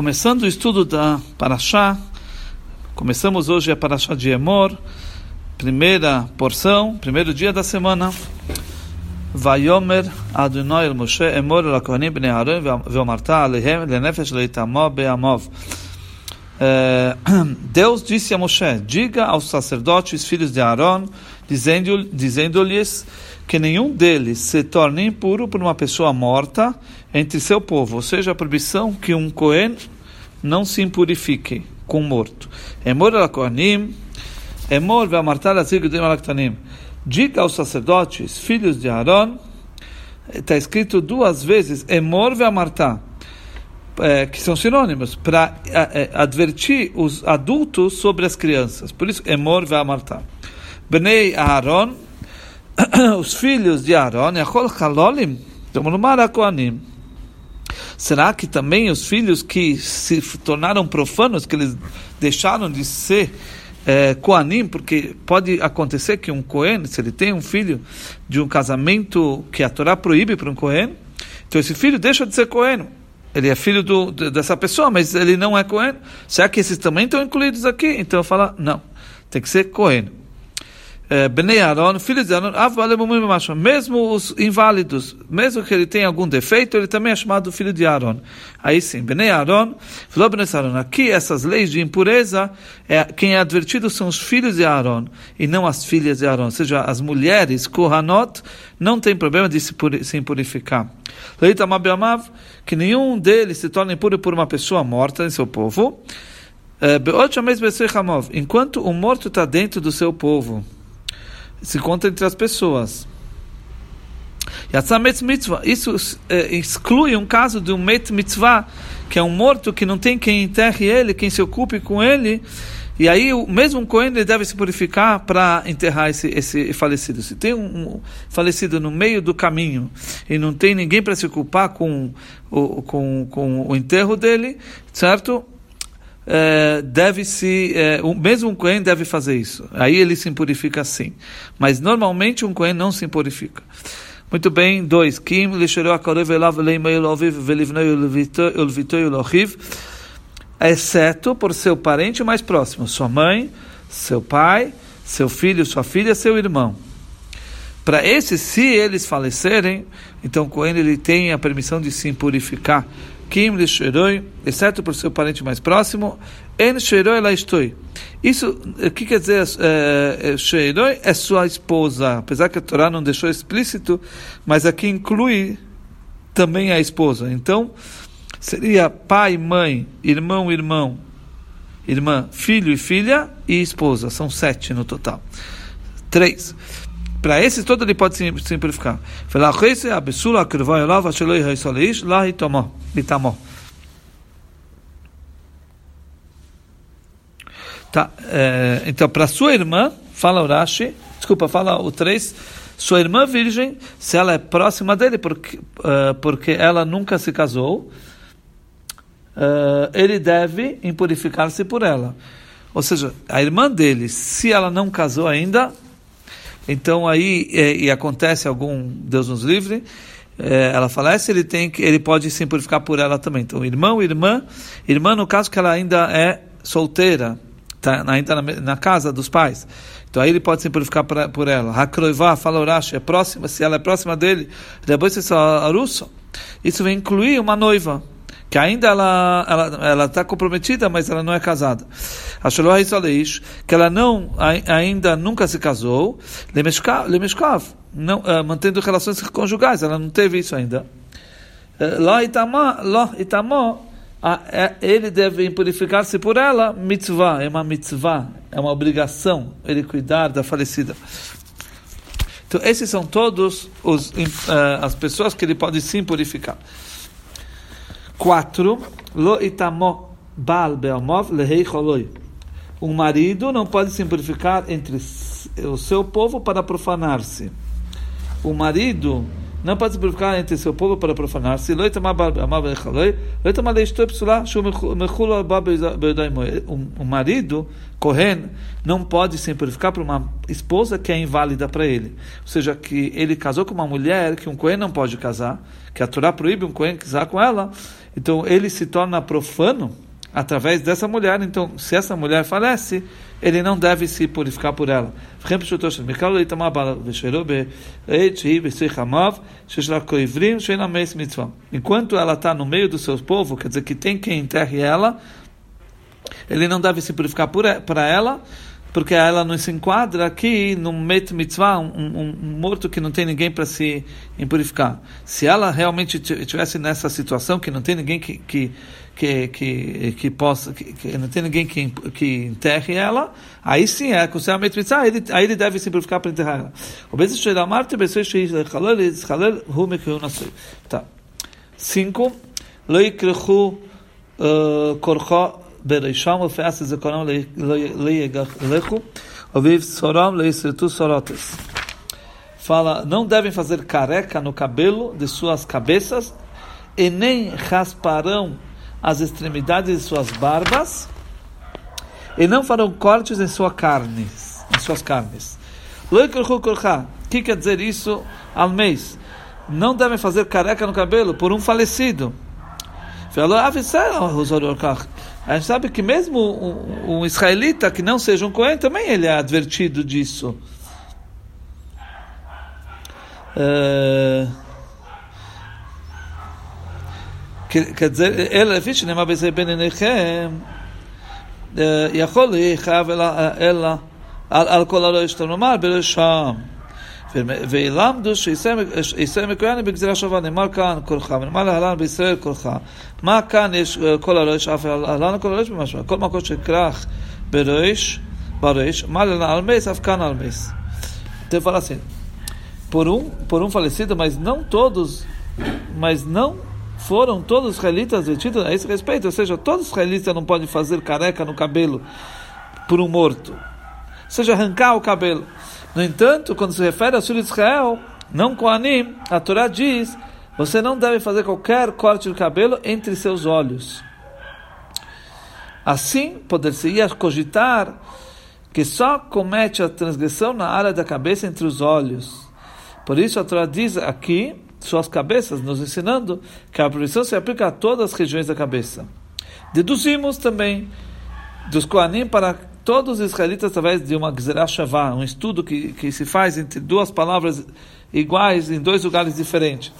Começando o estudo da Paraxá, começamos hoje a Paraxá de Emor, primeira porção, primeiro dia da semana. Deus disse a Moshe: Diga aos sacerdotes, filhos de Aaron, dizendo-lhes dizendo que nenhum deles se torne impuro por uma pessoa morta entre seu povo, ou seja, a proibição que um Cohen não se impurifique com morto. Emor al Kohanim, Emor ve'amartar azigudim alaktanim. Diga aos sacerdotes, filhos de Aaron, está escrito duas vezes, Emor ve'amartar, é, que são sinônimos, para é, advertir os adultos sobre as crianças. Por isso, Emor ve'amartar. Bnei Aaron, os filhos de Aaron, Yachol Chalolim, Kohanim. Será que também os filhos que se tornaram profanos, que eles deixaram de ser é, Koanim, porque pode acontecer que um Cohen, se ele tem um filho de um casamento que a Torá proíbe para um Cohen, então esse filho deixa de ser Cohen. Ele é filho do, dessa pessoa, mas ele não é Cohen. Será que esses também estão incluídos aqui? Então eu falo, não, tem que ser Cohen. Eh, Bnei Aaron, filhos de Aaron, mesmo os inválidos, mesmo que ele tenha algum defeito, ele também é chamado filho de Aaron. Aí sim, Bnei Aaron, falou Bnei Aaron, aqui essas leis de impureza, é, quem é advertido são os filhos de Aaron, e não as filhas de Aaron, ou seja, as mulheres, Kohanot, não tem problema de se, se impurificar. Que nenhum deles se torne impuro por uma pessoa morta em seu povo, eh, enquanto o morto está dentro do seu povo se conta entre as pessoas. mitzvah, isso é, exclui um caso de um met mitzvah, que é um morto que não tem quem enterre ele, quem se ocupe com ele, e aí o mesmo Cohen deve se purificar para enterrar esse, esse falecido. Se tem um, um, falecido no meio do caminho e não tem ninguém para se ocupar com o, com, com o enterro dele, certo? Eh, deve se, o mesmo um Cohen deve fazer isso. Aí ele se purifica sim. Mas normalmente um Cohen não se purifica. Muito bem, dois. Kim exceto por seu parente mais próximo, sua mãe, seu pai, seu filho, sua filha, seu irmão. Para esses, se eles falecerem, então o Cohen ele tem a permissão de se purificar Kim Lisheroi, exceto por seu parente mais próximo, En Sheroi Laistoi. Isso, o que quer dizer é, Sheroi? É sua esposa. Apesar que a Torá não deixou explícito, mas aqui inclui também a esposa. Então, seria pai, mãe, irmão, irmão, irmã, filho e filha e esposa. São sete no total. Três. Para esses todo ele pode simplificar. Tá, é, então, para sua irmã, fala o Rashi, desculpa, fala o 3, sua irmã virgem, se ela é próxima dele, porque, uh, porque ela nunca se casou, uh, ele deve impurificar-se por ela. Ou seja, a irmã dele, se ela não casou ainda, então aí, e, e acontece algum, Deus nos livre, é, ela falece, ele tem que, ele pode se por ela também. Então, irmão, irmã, irmã no caso que ela ainda é solteira, tá ainda na, na casa dos pais. Então aí ele pode se pra, por ela. Hakroivá, fala Urash, é próxima, se ela é próxima dele, depois se arusso. Isso vai incluir uma noiva que ainda ela ela ela está comprometida, mas ela não é casada. Ashloh Isaleish, que ela não ainda nunca se casou, lemeshkav, não uh, mantendo relações conjugais, ela não teve isso ainda. Uh, lá itamó, lá itamó, ele deve purificar-se por ela, mitzvah, é uma mitzvah, é uma obrigação ele cuidar da falecida. Então, esses são todos os, uh, as pessoas que ele pode sim purificar. 4. Lo itamo bal be'amov lehei choloi. Um marido não pode se purificar entre o seu povo para profanar-se. O marido não pode se purificar entre seu povo para profanar-se. O marido, Kohen, não pode se purificar para uma esposa que é inválida para ele. Ou seja, que ele casou com uma mulher que um Kohen não pode casar, que a Torá proíbe um Kohen casar com ela, então ele se torna profano através dessa mulher. Então, se essa mulher falece, ele não deve se purificar por ela. Enquanto ela está no meio do seu povo, quer dizer que tem quem enterre ela, ele não deve se purificar para ela, porque ela não se enquadra aqui no met mitzvah, um, um, um morto que não tem ninguém para se impurificar. Se ela realmente estivesse nessa situação que não tem ninguém que, que que, que, que possa, que, que, não tem ninguém que, que enterre ela, aí sim é considerado mitzvah, aí ele, aí ele deve simplificar para enterrar ela. O. Tá. Cinco, Lo Yikrechu Korcho Bereisham, Ofeas Zekonam Lo Yegalechu, Oviv Soram Lo Yisretu Sorotes. Fala, não devem fazer careca no cabelo de suas cabeças, e nem rasparão as extremidades de suas barbas e não farão cortes em sua carne, em suas carnes. O que quer dizer isso ao mês? Não devem fazer careca no cabelo por um falecido. A gente sabe que mesmo um, um israelita que não seja um Cohen, também ele é advertido disso. Uh, quer dizer, אלא לפי שנאמר בזה בין עיניכם, יכול להיחייב אלא על כל הלא יש לומר בראשם. וילמדו שישראל מקויין בגזירה שווה, נאמר כאן כולך, ונאמר להלן בישראל כולך. מה כאן יש כל הלא יש אף להלן כל הלא יש במשהו, כל מקום שכרך בריש, בריש, מה להלן על מס, אף כאן על מס. Então fala assim, por um, por um falecido, mas não todos, mas não foram todos os israelitas vestidos a esse respeito, ou seja, todos os israelitas não podem fazer careca no cabelo por um morto, ou seja, arrancar o cabelo. No entanto, quando se refere filho de Israel, não com Anim, a Torá diz: você não deve fazer qualquer corte de cabelo entre seus olhos. Assim, poder-se-ia cogitar que só comete a transgressão na área da cabeça entre os olhos. Por isso a Torá diz aqui suas cabeças, nos ensinando que a proibição se aplica a todas as regiões da cabeça. Deduzimos também dos Koanim para todos os israelitas através de uma Gzerah Shavá, um estudo que, que se faz entre duas palavras iguais em dois lugares diferentes.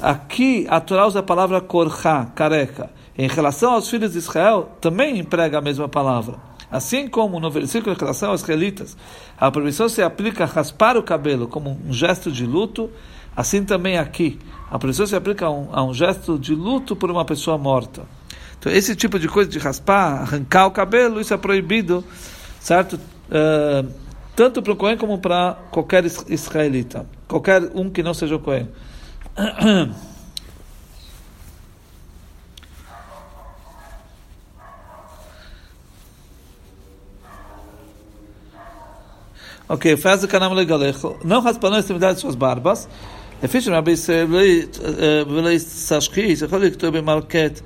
Aqui a Torá usa a palavra korcha, careca. Em relação aos filhos de Israel, também emprega a mesma palavra. Assim como no versículo em relação aos israelitas, a proibição se aplica a raspar o cabelo como um gesto de luto, Assim também aqui, a proibição se aplica a um, a um gesto de luto por uma pessoa morta. Então, esse tipo de coisa de raspar, arrancar o cabelo, isso é proibido, certo? Uh, tanto para o Cohen como para qualquer israelita, qualquer um que não seja o Cohen. Ok, faz o canal legal. Não raspando a extremidade de suas barbas. É fixe, mas se ele se achar, se ele que tu é bem marquete.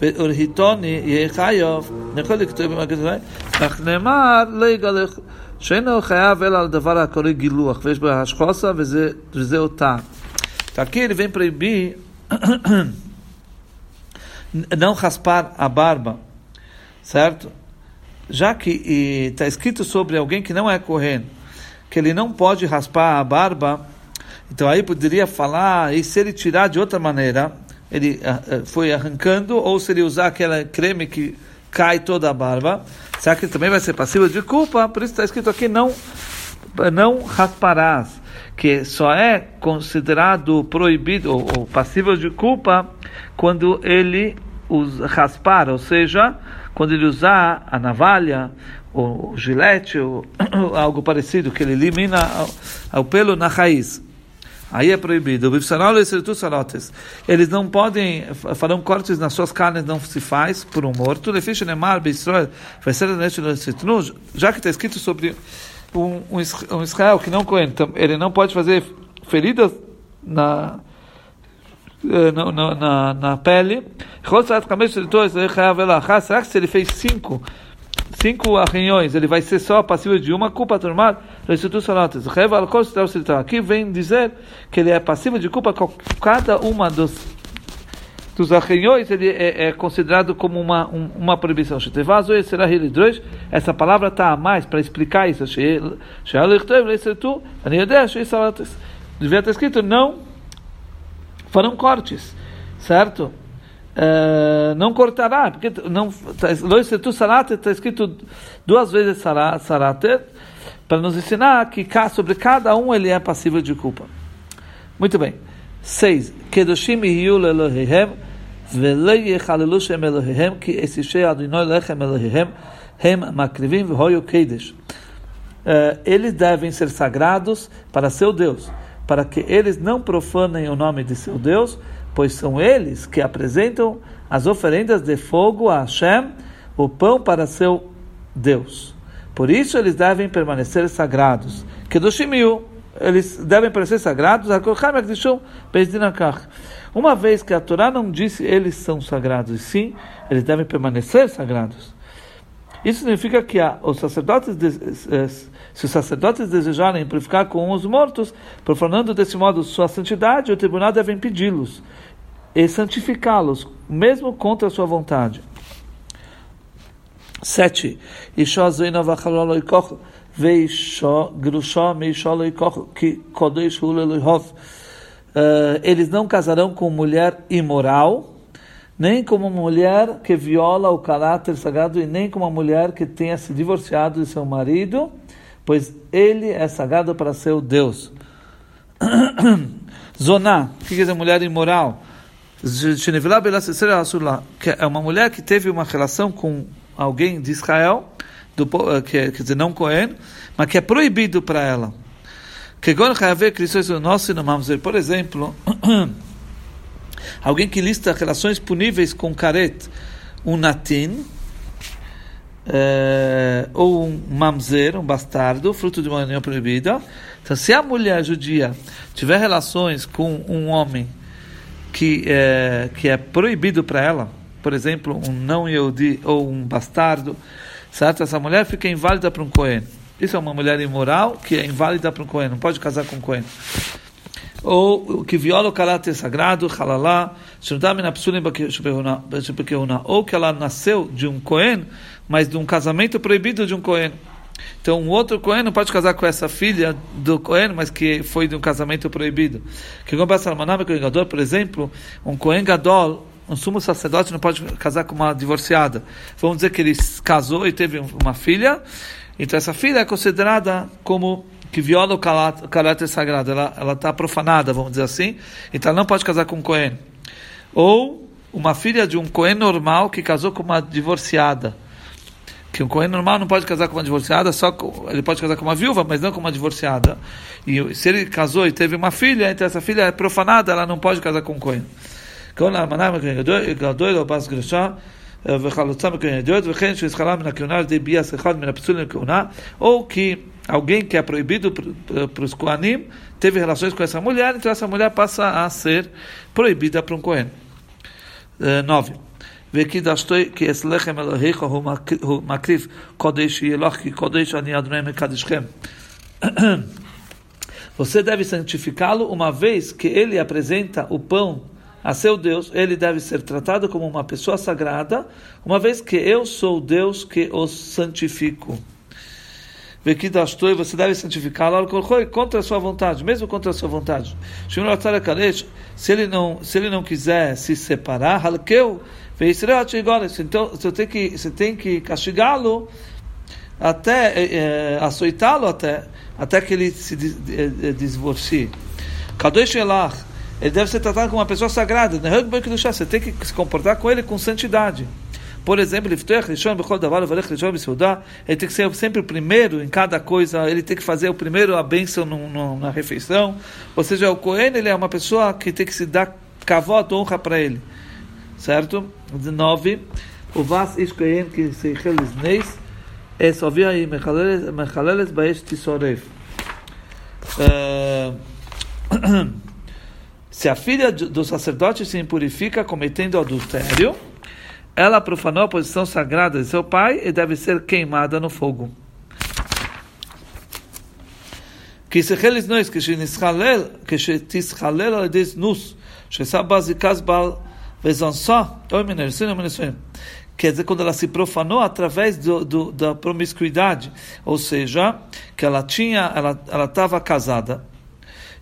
ולהיטוני יהיה חייב, יכול לכתוב במלכת אך נאמר לא יגלח, שאינו חייב אלא על דבר הקורא גילוח, ויש בו השחוסה וזה אותה. Aqui ele vem proibir não raspar a barba, certo? Já que está escrito sobre alguém que não é correndo, que ele não pode raspar a barba então aí poderia falar, e se ele tirar de outra maneira, ele uh, foi arrancando, ou se ele usar aquela creme que cai toda a barba, será que ele também vai ser passivo de culpa? Por isso está escrito aqui, não, não rasparás, que só é considerado proibido ou, ou passível de culpa quando ele usa, raspar, ou seja, quando ele usar a navalha, o gilete, ou algo parecido, que ele elimina o pelo na raiz. Aí é proibido. Eles não podem, farão cortes nas suas carnes, não se faz por um morto. Já que está escrito sobre um, um Israel que não coen, ele não pode fazer feridas na, eh, na, na, na pele. Será que se ele fez cinco cinco arranhões, ele vai ser só passível de uma culpa turmal, Aqui vem dizer que ele é passível de culpa cada uma dos dos arranhões ele é, é considerado como uma, um, uma proibição. Essa palavra está a mais para explicar isso. Devia ter escrito não farão cortes, certo? Eh, não cortará, porque não tá, está escrito duas vezes sarate, para nos ensinar que sobre cada um ele é passível de culpa. Muito bem. 6. Kedoshim yul Elohihem, velo yechalelu shem Elohihem, ki esishei adinoi lechem Elohihem, hem makrivim v'hoyu kedesh. Eh, eles devem ser sagrados para seu Deus, para que eles não profanem o nome de seu Deus, pois são eles que apresentam as oferendas de fogo a Hashem, o pão para seu Deus. Por isso eles devem permanecer sagrados. Kedoshimiu, eles devem permanecer sagrados. Uma vez que a Torá não disse eles são sagrados, e sim, eles devem permanecer sagrados. Isso significa que a, os sacerdotes, eh, se os sacerdotes desejarem purificar com os mortos, profanando desse modo sua santidade, o tribunal deve impedi-los e santificá-los, mesmo contra sua vontade. 7. Eles não casarão com mulher imoral, nem com uma mulher que viola o caráter sagrado, e nem com uma mulher que tenha se divorciado de seu marido, pois ele é sagrado para seu Deus. Zoná, que quer dizer mulher imoral? É uma mulher que teve uma relação com alguém de Israel, do, eh, que é, quer dizer, não Cohen, mas que é proibido para ela. Por exemplo, alguém que lista relações puníveis com caret, um natin, é, ou um mamzer, um bastardo, fruto de uma união proibida. Então, se a mulher judia tiver relações com um homem que é, que é proibido para ela, por exemplo, um não Yehudi ou um bastardo, certo? Essa mulher fica inválida para um Cohen. Isso é uma mulher imoral que é inválida para um Cohen, não pode casar com um Cohen. Ou que viola o caráter sagrado, halalá, ou que ela nasceu de um Cohen, mas de um casamento proibido de um Cohen. Então, um outro Cohen não pode casar com essa filha do Cohen, mas que foi de um casamento proibido. Que por exemplo, um Cohen Gadol, um sumo sacerdote não pode casar com uma divorciada. Vamos dizer que ele casou e teve uma filha, então essa filha é considerada como que viola o caráter, o sagrado, ela está profanada, vamos dizer assim, então ela não pode casar com um Cohen. Ou uma filha de um Cohen normal que casou com uma divorciada. Que um Cohen normal não pode casar com uma divorciada, só com, ele pode casar com uma viúva, mas não com uma divorciada. E se ele casou e teve uma filha, então essa filha é profanada, ela não pode casar com um Cohen. כל האמנה גדול או בס גרשה וחלוצה מכהן ידיעות וכן שזכרה מן הכהונה על ידי ביאס אחד מן הפסולים לכהונה ou que alguém que é proibido para os Kohanim teve relações com essa mulher, então essa mulher passa a ser proibida para um Kohen. 9. וקידשתוי כי אצלכם אלוהיך הוא מקריב קודש יהיה לך כי קודש אני אדוני מקדישכם. Você deve santificá-lo uma vez que ele apresenta o pão a seu Deus, ele deve ser tratado como uma pessoa sagrada, uma vez que eu sou Deus que os santifico. Você deve santificá-lo contra a sua vontade, mesmo contra a sua vontade. Se ele não, se ele não quiser se separar, então você tem que, você tem que castigá-lo até é, açoitá-lo até até que ele se divorcie. Kadosh Elach ele deve ser tratado como uma pessoa sagrada. Você tem que se comportar com ele com santidade. Por exemplo, ele tem que ser sempre o primeiro em cada coisa, ele tem que fazer o primeiro a bênção no, no, na refeição. Ou seja, o Cohen ele é uma pessoa que tem que se dar cavalo, honra para ele. Certo? 19. O Vas Ish que se neis é só via aí Mechaleles Baesh Tisorev. Se a filha do sacerdote se impurifica cometendo adultério, ela profanou a posição sagrada de seu pai e deve ser queimada no fogo. Que se que que nus, oi. Quer dizer, quando ela se profanou através do, do, da promiscuidade, ou seja, que ela tinha, ela estava casada,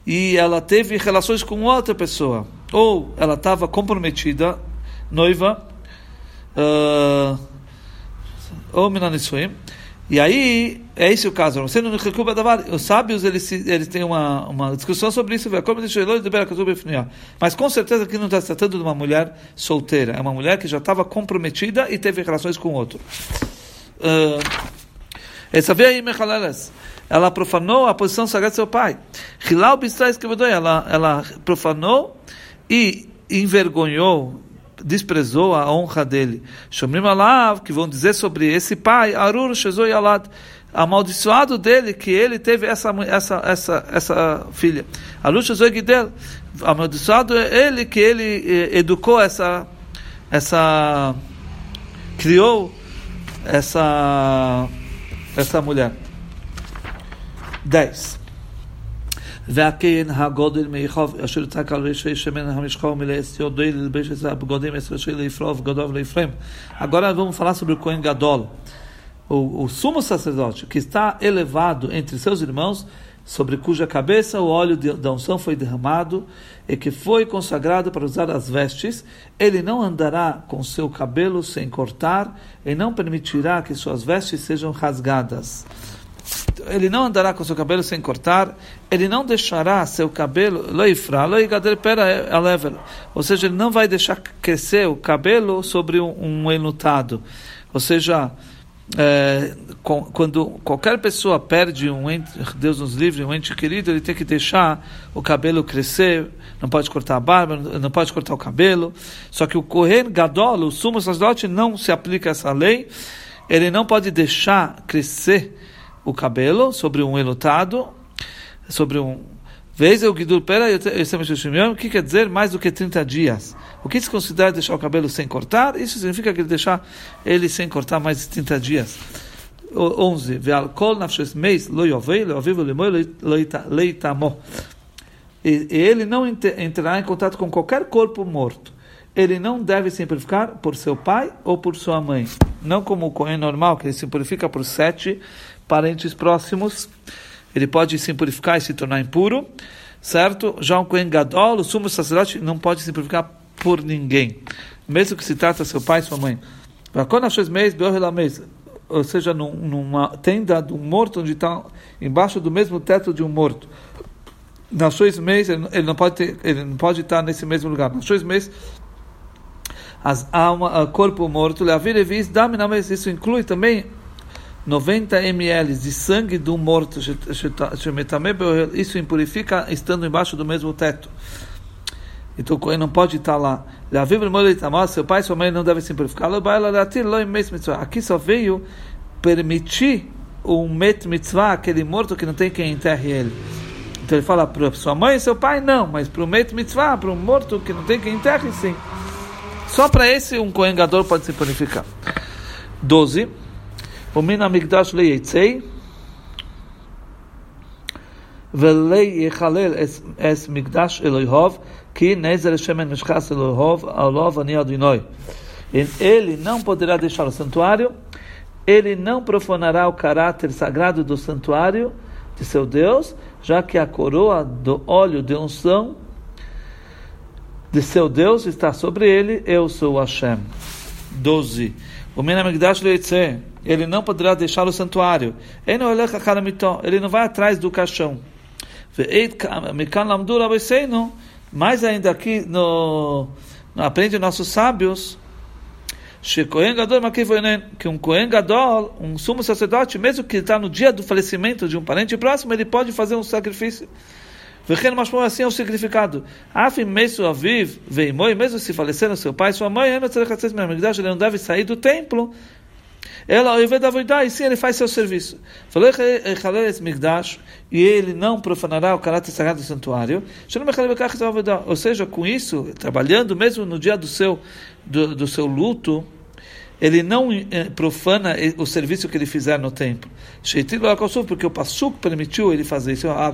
e ela teve relações com outra pessoa, ou ela estava comprometida, noiva, uh, ou minanisuim, e aí, é esse o caso. Os sábios, eles, eles têm uma, uma discussão sobre isso. Mas com certeza que não está tratando de uma mulher solteira. É uma mulher que já estava comprometida e teve relações com outro. Uh, ela profanou a posição sagrada do seu pai. Ela, ela profanou e envergonhou desprezou a honra dele. Shomrim Alav, que vão dizer sobre esse pai, Arur Shezoi Alad, amaldiçoado dele, que ele teve essa, essa, essa, essa filha. Arur Shezoi Gidel, amaldiçoado é ele, que ele eh, educou essa, essa, criou essa, essa mulher. 10. והכהן הגודל מיחוב אשר יצעק על רשעי שמן המשחה ומלאס יודעי ללבש את הבגודים עשר רשעי ליפרוב גדול ולאפרם. Agora vamos falar sobre o Cohen Gadol, o, o sumo sacerdote que está elevado entre seus irmãos, sobre cuja cabeça o óleo da unção foi derramado e que foi consagrado para usar as vestes, ele não andará com seu cabelo sem cortar e não permitirá que suas vestes sejam rasgadas ele não andará com seu cabelo sem cortar, ele não deixará seu cabelo, ou seja, ele não vai deixar crescer o cabelo sobre um, um enlutado. Ou seja, é, quando qualquer pessoa perde um ente, Deus nos livre, um ente querido, ele tem que deixar o cabelo crescer, não pode cortar a barba, não pode cortar o cabelo. Só que o Kohen Gadol, o sumo sacerdote, não se aplica essa lei, ele não pode deixar crescer o cabelo sobre um enlutado, sobre um. Vez o Gidul Pera o que quer dizer mais do que 30 dias? O que se considera deixar o cabelo sem cortar? Isso significa que ele deixar ele sem cortar mais de 30 dias. 11. Ve'alkol nafshes meis lo yovei lo avivo leitamo. E ele não entrará em contato com qualquer corpo morto. Ele não deve se purificar por seu pai ou por sua mãe. Não como o Cohen normal, que ele se purifica por sete parentes próximos, ele pode se purificar e se tornar impuro, certo? Já um Kohen Gadol, o sumo sacerdote, não pode se purificar por ninguém, mesmo que se trata seu pai e sua mãe. Ou seja, numa tenda de um morto, onde está embaixo do mesmo teto de um morto. Nas seis meses, ele não pode ter, ele não pode estar nesse mesmo lugar. Nas seis meses, as alma, corpo morto, isso inclui também 90 ml de sangue do morto, isso impurifica estando embaixo do mesmo teto. Então o Cohen não pode estar lá. Seu pai e sua mãe não devem se purificar. Aqui só veio permitir um met mitzvah, aquele morto que não tem quem enterre ele. Então ele fala para sua mãe e seu pai não, mas para o met mitzvah, para um morto que não tem quem enterre, sim. Só para esse um Cohen Gadol pode se purificar. 12. ומן המקדש לא יצא ולא יחלל את מקדש אלוהיו כי נזר שמן משחס אלוהיו עליו אני אדינוי. Ele não poderá deixar o santuário, ele não profanará o caráter sagrado do santuário de seu Deus, já que a coroa do óleo de unção de seu Deus está sobre ele, eu sou Hashem. 12. O Menamigdash ele não poderá deixar o santuário. Ele não vai atrás do caixão. Mais ainda aqui no, no aprende nossos sábios que um Kohen um sumo sacerdote, mesmo que está no dia do falecimento de um parente próximo, ele pode fazer um sacrifício. Vechen Mashmor assim é o significado. Afim mesmo se faleceram seu pai e sua mãe, ele não deve sair do templo. Ela, da e sim ele faz seu serviço. Falou e ele não profanará o caráter sagrado do santuário. Ou seja, com isso, trabalhando mesmo no dia do seu, do, do seu luto, ele não eh, profana o serviço que ele fizer no templo. Porque o Passuk permitiu ele fazer isso. Ah,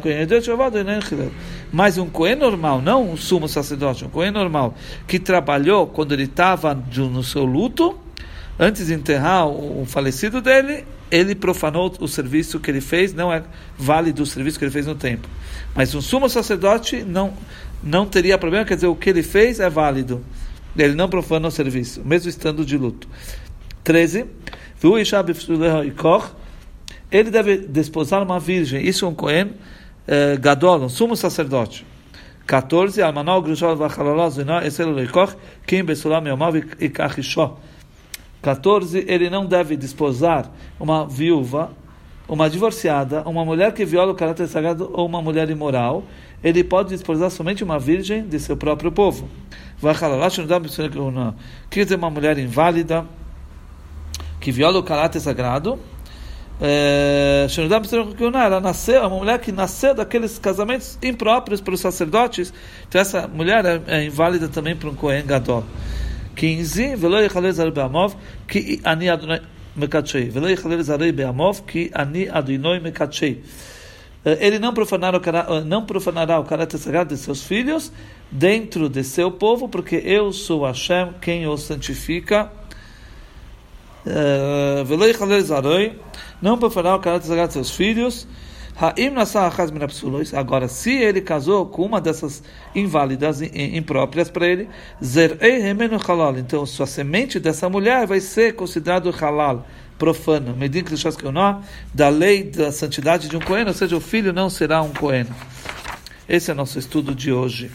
Mas um Cohen normal, não um sumo sacerdote, um Cohen normal, que trabalhou quando ele estava no seu luto, antes de enterrar o falecido dele, ele profanou o serviço que ele fez, não é válido o serviço que ele fez no templo. Mas um sumo sacerdote não, não teria problema, quer dizer, o que ele fez é válido. Ele não profana o serviço, mesmo estando de luto. 13. Ele deve desposar uma virgem. Isso é um Cohen eh, Gadol, um sumo sacerdote. 14. 14. Ele não deve desposar uma viúva, uma divorciada, uma mulher que viola o caráter sagrado ou uma mulher imoral. Ele pode desposar somente uma virgem de seu próprio povo. Quer dizer, uma mulher inválida que viola o caráter sagrado. É, ela nasceu, é uma mulher que nasceu daqueles casamentos impróprios para os sacerdotes. Então, essa mulher é, é inválida também para um Kohen Gadol. 15. Velo yechalez be'amov ki ani adonai mekatshei. Velo yechalez be'amov ki ani adonai mekatshei. Ele não profanará, não profanará o caráter sagrado de seus filhos dentro de seu povo, porque eu sou Hashem, quem o santifica. Não profanará o caráter sagrado de seus filhos. Agora, se ele casou com uma dessas inválidas impróprias para ele, então sua semente dessa mulher vai ser considerado halal, profano, da lei da santidade de um coeno, ou seja, o filho não será um coeno. Esse é nosso estudo de hoje.